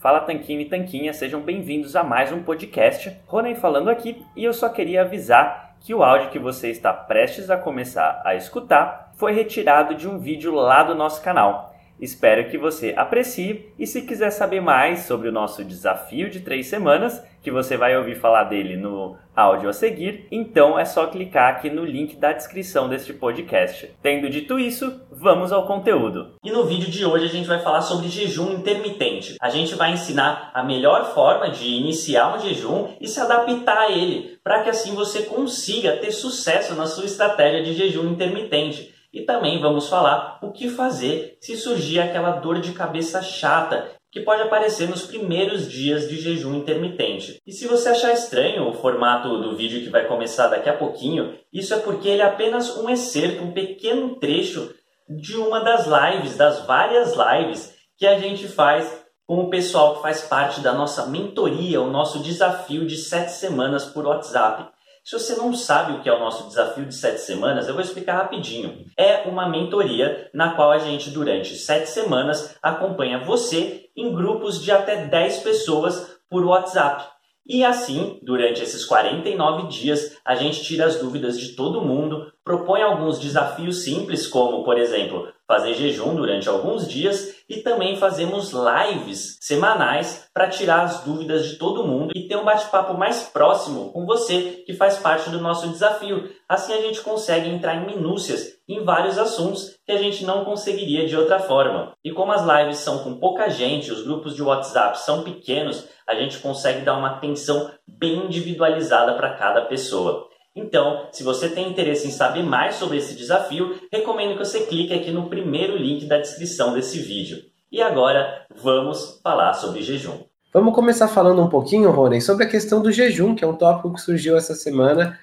Fala Tanquinho e Tanquinha, sejam bem-vindos a mais um podcast. Roney falando aqui e eu só queria avisar que o áudio que você está prestes a começar a escutar foi retirado de um vídeo lá do nosso canal. Espero que você aprecie e se quiser saber mais sobre o nosso desafio de três semanas, que você vai ouvir falar dele no áudio a seguir, então é só clicar aqui no link da descrição deste podcast. Tendo dito isso, vamos ao conteúdo. E no vídeo de hoje a gente vai falar sobre jejum intermitente. A gente vai ensinar a melhor forma de iniciar um jejum e se adaptar a ele, para que assim você consiga ter sucesso na sua estratégia de jejum intermitente. E também vamos falar o que fazer se surgir aquela dor de cabeça chata que pode aparecer nos primeiros dias de jejum intermitente. E se você achar estranho o formato do vídeo que vai começar daqui a pouquinho, isso é porque ele é apenas um excerto, um pequeno trecho de uma das lives, das várias lives que a gente faz com o pessoal que faz parte da nossa mentoria, o nosso desafio de sete semanas por WhatsApp. Se você não sabe o que é o nosso desafio de sete semanas, eu vou explicar rapidinho. É uma mentoria na qual a gente, durante sete semanas, acompanha você em grupos de até 10 pessoas por WhatsApp. E assim, durante esses 49 dias, a gente tira as dúvidas de todo mundo, propõe alguns desafios simples, como, por exemplo, fazer jejum durante alguns dias e também fazemos lives semanais para tirar as dúvidas de todo mundo e ter um bate-papo mais próximo com você que faz parte do nosso desafio. Assim a gente consegue entrar em minúcias em vários assuntos que a gente não conseguiria de outra forma. E como as lives são com pouca gente, os grupos de WhatsApp são pequenos, a gente consegue dar uma atenção bem individualizada para cada pessoa. Então, se você tem interesse em saber mais sobre esse desafio, recomendo que você clique aqui no primeiro link da descrição desse vídeo. E agora, vamos falar sobre jejum. Vamos começar falando um pouquinho, Rony, sobre a questão do jejum, que é um tópico que surgiu essa semana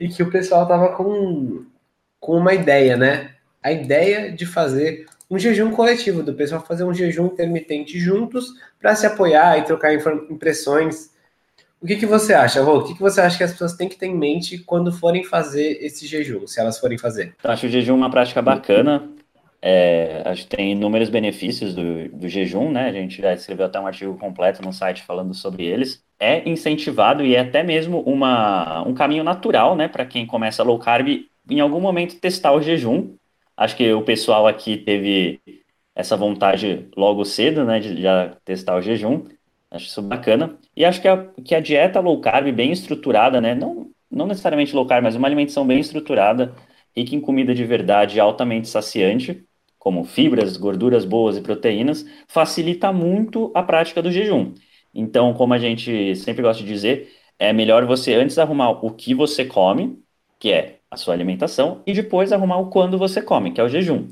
e que o pessoal estava com, com uma ideia, né? A ideia de fazer um jejum coletivo, do pessoal fazer um jejum intermitente juntos para se apoiar e trocar impressões o que, que você acha, Rô? O que, que você acha que as pessoas têm que ter em mente quando forem fazer esse jejum, se elas forem fazer? Eu acho o jejum uma prática bacana. É, acho que tem inúmeros benefícios do, do jejum, né? A gente já escreveu até um artigo completo no site falando sobre eles. É incentivado e é até mesmo uma, um caminho natural, né, para quem começa low carb, em algum momento testar o jejum. Acho que o pessoal aqui teve essa vontade logo cedo, né, de já testar o jejum. Acho isso bacana. E acho que a, que a dieta low carb bem estruturada, né? Não, não necessariamente low carb, mas uma alimentação bem estruturada, rica em comida de verdade, altamente saciante, como fibras, gorduras boas e proteínas, facilita muito a prática do jejum. Então, como a gente sempre gosta de dizer, é melhor você antes arrumar o que você come, que é a sua alimentação, e depois arrumar o quando você come, que é o jejum.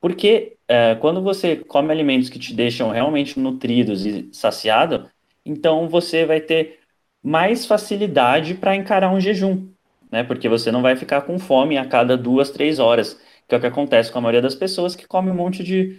Porque é, quando você come alimentos que te deixam realmente nutridos e saciado, então você vai ter mais facilidade para encarar um jejum, né? Porque você não vai ficar com fome a cada duas, três horas, que é o que acontece com a maioria das pessoas que come um monte de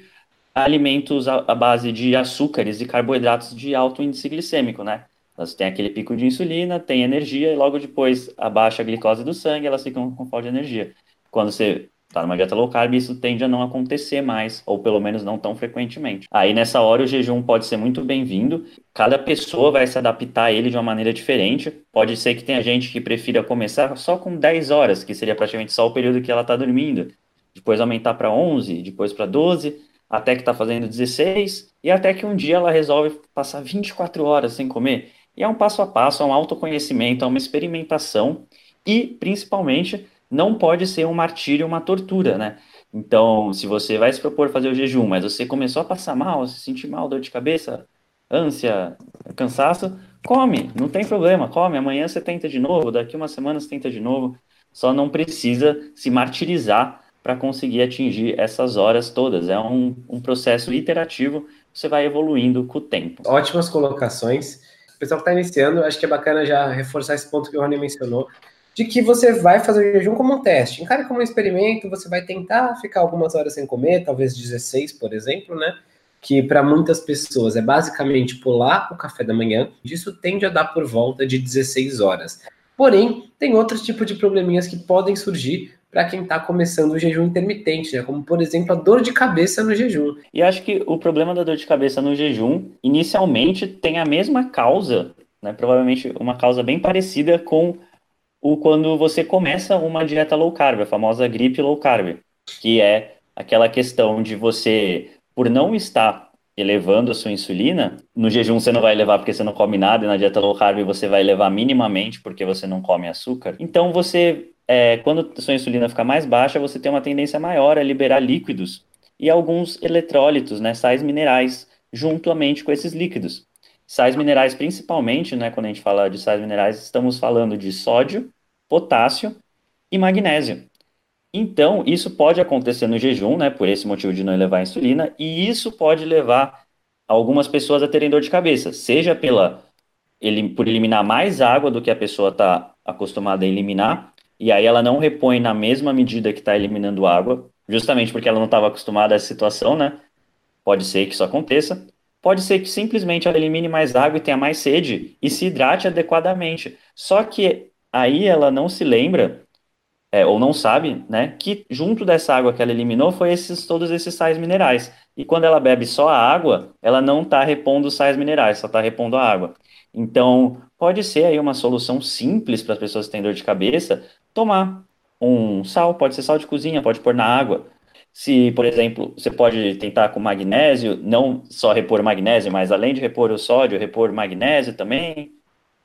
alimentos à, base de açúcares e carboidratos de alto índice glicêmico, né? Elas têm aquele pico de insulina, têm energia e logo depois abaixa a glicose do sangue, elas ficam com falta de energia. Quando você tá numa dieta low carb, isso tende a não acontecer mais, ou pelo menos não tão frequentemente. Aí nessa hora o jejum pode ser muito bem-vindo, cada pessoa vai se adaptar a ele de uma maneira diferente. Pode ser que tenha gente que prefira começar só com 10 horas, que seria praticamente só o período que ela está dormindo, depois aumentar para 11, depois para 12, até que está fazendo 16, e até que um dia ela resolve passar 24 horas sem comer. E é um passo a passo, é um autoconhecimento, é uma experimentação e, principalmente, não pode ser um martírio, uma tortura, né? Então, se você vai se propor fazer o jejum, mas você começou a passar mal, se sentir mal, dor de cabeça, ânsia, cansaço, come, não tem problema, come. Amanhã você tenta de novo, daqui uma semana você tenta de novo. Só não precisa se martirizar para conseguir atingir essas horas todas. É um, um processo iterativo você vai evoluindo com o tempo. Ótimas colocações. O pessoal que está iniciando, acho que é bacana já reforçar esse ponto que o Rony mencionou, de que você vai fazer o jejum como um teste. Encare como um experimento, você vai tentar ficar algumas horas sem comer, talvez 16, por exemplo, né? Que para muitas pessoas é basicamente pular o café da manhã. Isso tende a dar por volta de 16 horas. Porém, tem outros tipos de probleminhas que podem surgir para quem está começando o jejum intermitente, né? Como, por exemplo, a dor de cabeça no jejum. E acho que o problema da dor de cabeça no jejum, inicialmente, tem a mesma causa, né? Provavelmente uma causa bem parecida com o quando você começa uma dieta low carb, a famosa gripe low carb, que é aquela questão de você, por não estar elevando a sua insulina, no jejum você não vai levar porque você não come nada, e na dieta low carb você vai levar minimamente porque você não come açúcar. Então você, é, quando a sua insulina fica mais baixa, você tem uma tendência maior a liberar líquidos e alguns eletrólitos, né, sais minerais, juntamente com esses líquidos. Sais minerais, principalmente, né, quando a gente fala de sais minerais, estamos falando de sódio, potássio e magnésio. Então, isso pode acontecer no jejum, né, por esse motivo de não elevar a insulina, e isso pode levar algumas pessoas a terem dor de cabeça, seja pela por eliminar mais água do que a pessoa está acostumada a eliminar, e aí ela não repõe na mesma medida que está eliminando água, justamente porque ela não estava acostumada a essa situação, né? Pode ser que isso aconteça. Pode ser que simplesmente ela elimine mais água e tenha mais sede e se hidrate adequadamente. Só que aí ela não se lembra, é, ou não sabe, né, que junto dessa água que ela eliminou foi esses, todos esses sais minerais. E quando ela bebe só a água, ela não está repondo os sais minerais, só está repondo a água. Então, pode ser aí uma solução simples para as pessoas que têm dor de cabeça, tomar um sal, pode ser sal de cozinha, pode pôr na água, se, por exemplo, você pode tentar com magnésio, não só repor magnésio, mas além de repor o sódio, repor magnésio também,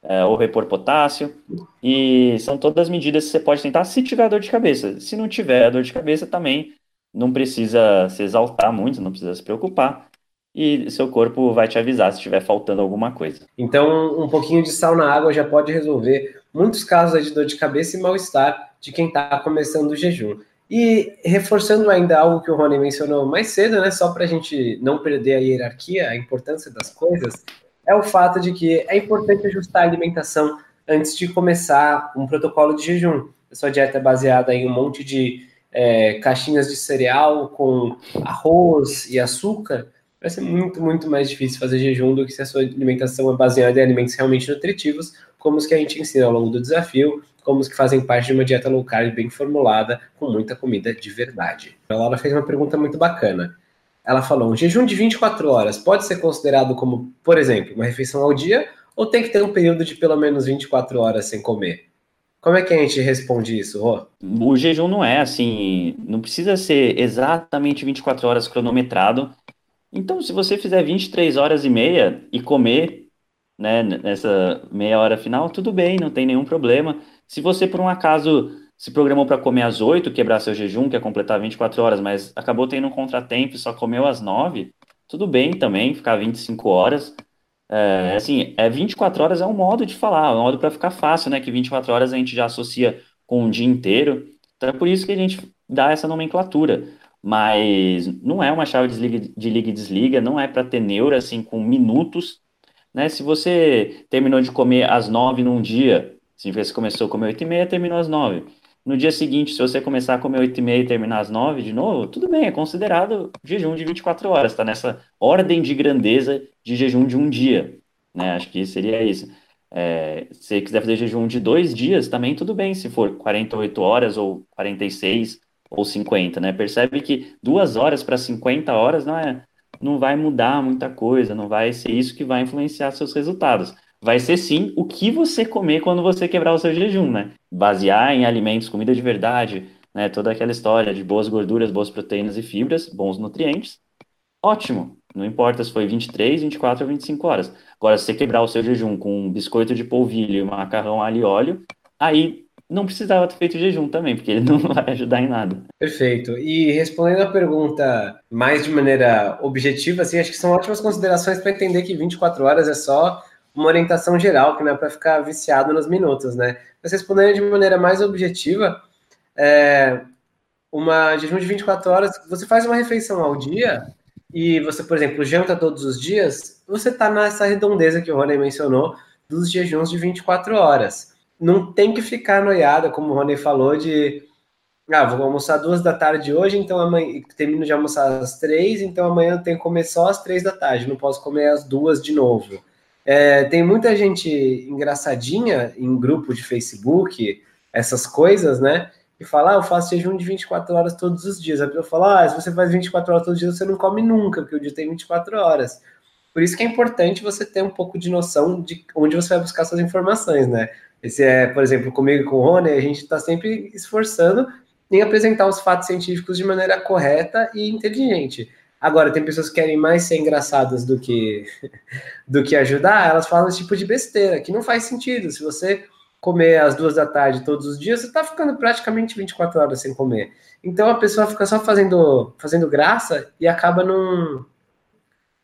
é, ou repor potássio. E são todas as medidas que você pode tentar se tiver dor de cabeça. Se não tiver dor de cabeça, também não precisa se exaltar muito, não precisa se preocupar. E seu corpo vai te avisar se estiver faltando alguma coisa. Então, um pouquinho de sal na água já pode resolver muitos casos de dor de cabeça e mal-estar de quem está começando o jejum. E reforçando ainda algo que o Rony mencionou mais cedo, né, só para a gente não perder a hierarquia, a importância das coisas, é o fato de que é importante ajustar a alimentação antes de começar um protocolo de jejum. A sua dieta é baseada em um monte de é, caixinhas de cereal com arroz e açúcar, vai ser muito, muito mais difícil fazer jejum do que se a sua alimentação é baseada em alimentos realmente nutritivos, como os que a gente ensina ao longo do desafio, como os que fazem parte de uma dieta low carb bem formulada, com muita comida de verdade. A Laura fez uma pergunta muito bacana. Ela falou: um jejum de 24 horas pode ser considerado como, por exemplo, uma refeição ao dia, ou tem que ter um período de pelo menos 24 horas sem comer? Como é que a gente responde isso, Rô? O jejum não é assim, não precisa ser exatamente 24 horas cronometrado. Então, se você fizer 23 horas e meia e comer né, nessa meia hora final, tudo bem, não tem nenhum problema. Se você, por um acaso, se programou para comer às 8, quebrar seu jejum, que é completar 24 horas, mas acabou tendo um contratempo e só comeu às 9, tudo bem também, ficar 25 horas. É, assim, é 24 horas é um modo de falar, é um modo para ficar fácil, né? Que 24 horas a gente já associa com um dia inteiro. Então é por isso que a gente dá essa nomenclatura. Mas não é uma chave de liga e desliga, não é para ter neura assim com minutos. Né? Se você terminou de comer às 9 num dia, se você começou a comer 8 e meia, terminou às 9. No dia seguinte, se você começar a comer 8 e meia e terminar às 9 de novo, tudo bem, é considerado jejum de 24 horas, está nessa ordem de grandeza de jejum de um dia, né? Acho que seria isso. É, se você quiser fazer jejum de dois dias, também tudo bem, se for 48 horas ou 46 ou 50, né? Percebe que duas horas para 50 horas não é, não vai mudar muita coisa, não vai ser isso que vai influenciar seus resultados vai ser sim o que você comer quando você quebrar o seu jejum, né? Basear em alimentos, comida de verdade, né? Toda aquela história de boas gorduras, boas proteínas e fibras, bons nutrientes. Ótimo. Não importa se foi 23, 24 ou 25 horas. Agora, se você quebrar o seu jejum com um biscoito de polvilho e macarrão alho e óleo, aí não precisava ter feito jejum também, porque ele não vai ajudar em nada. Perfeito. E respondendo a pergunta mais de maneira objetiva, assim, acho que são ótimas considerações para entender que 24 horas é só uma orientação geral, que não é para ficar viciado nos minutos, né? Mas respondendo de maneira mais objetiva, é, uma jejum de 24 horas, você faz uma refeição ao dia, e você, por exemplo, janta todos os dias, você está nessa redondeza que o Rony mencionou dos jejuns de 24 horas. Não tem que ficar noiada, como o Rony falou, de ah, vou almoçar duas da tarde hoje, então amanhã termino de almoçar às três, então amanhã eu tenho que comer só às três da tarde, não posso comer às duas de novo. É, tem muita gente engraçadinha em grupo de Facebook, essas coisas, né? E fala, ah, eu faço jejum de 24 horas todos os dias. A pessoa fala, ah, se você faz 24 horas todos os dias, você não come nunca, porque o dia tem 24 horas. Por isso que é importante você ter um pouco de noção de onde você vai buscar suas informações, né? Esse é, por exemplo, comigo e com o Rony, a gente está sempre esforçando em apresentar os fatos científicos de maneira correta e inteligente. Agora, tem pessoas que querem mais ser engraçadas do que, do que ajudar, elas falam esse tipo de besteira, que não faz sentido. Se você comer às duas da tarde todos os dias, você está ficando praticamente 24 horas sem comer. Então a pessoa fica só fazendo, fazendo graça e acaba não,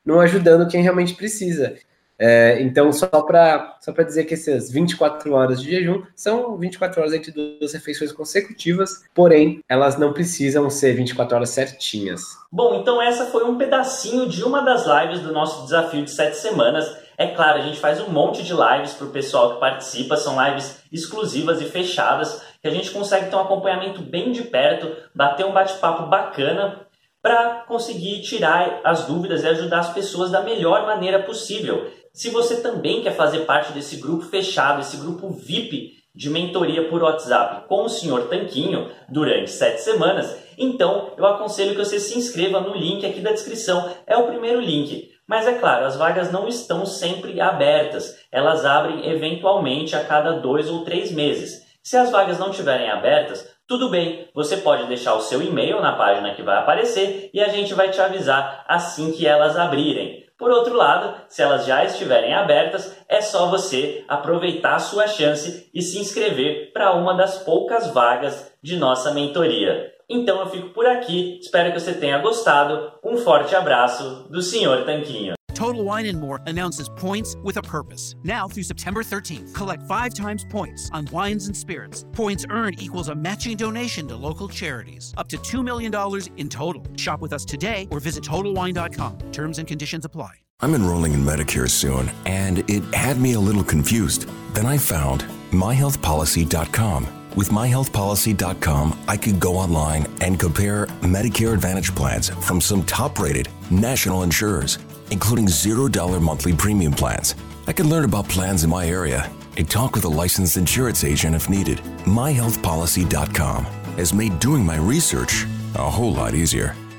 não ajudando quem realmente precisa. É, então, só para só dizer que essas 24 horas de jejum são 24 horas entre duas refeições consecutivas, porém, elas não precisam ser 24 horas certinhas. Bom, então essa foi um pedacinho de uma das lives do nosso desafio de sete semanas. É claro, a gente faz um monte de lives para o pessoal que participa, são lives exclusivas e fechadas, que a gente consegue ter um acompanhamento bem de perto, bater um bate-papo bacana para conseguir tirar as dúvidas e ajudar as pessoas da melhor maneira possível. Se você também quer fazer parte desse grupo fechado, esse grupo VIP de mentoria por WhatsApp com o senhor Tanquinho durante sete semanas, então eu aconselho que você se inscreva no link aqui da descrição. É o primeiro link. Mas é claro, as vagas não estão sempre abertas. Elas abrem eventualmente a cada dois ou três meses. Se as vagas não estiverem abertas, tudo bem, você pode deixar o seu e-mail na página que vai aparecer e a gente vai te avisar assim que elas abrirem. Por outro lado, se elas já estiverem abertas, é só você aproveitar a sua chance e se inscrever para uma das poucas vagas de nossa mentoria. Então eu fico por aqui, espero que você tenha gostado. Um forte abraço do Sr. Tanquinho. Total Wine and More announces points with a purpose. Now through September 13th, collect five times points on wines and spirits. Points earned equals a matching donation to local charities, up to $2 million in total. Shop with us today or visit TotalWine.com. Terms and conditions apply. I'm enrolling in Medicare soon, and it had me a little confused. Then I found MyHealthPolicy.com. With MyHealthPolicy.com, I could go online and compare Medicare Advantage plans from some top rated national insurers including $0 monthly premium plans. I can learn about plans in my area and talk with a licensed insurance agent if needed. MyHealthPolicy.com has made doing my research a whole lot easier.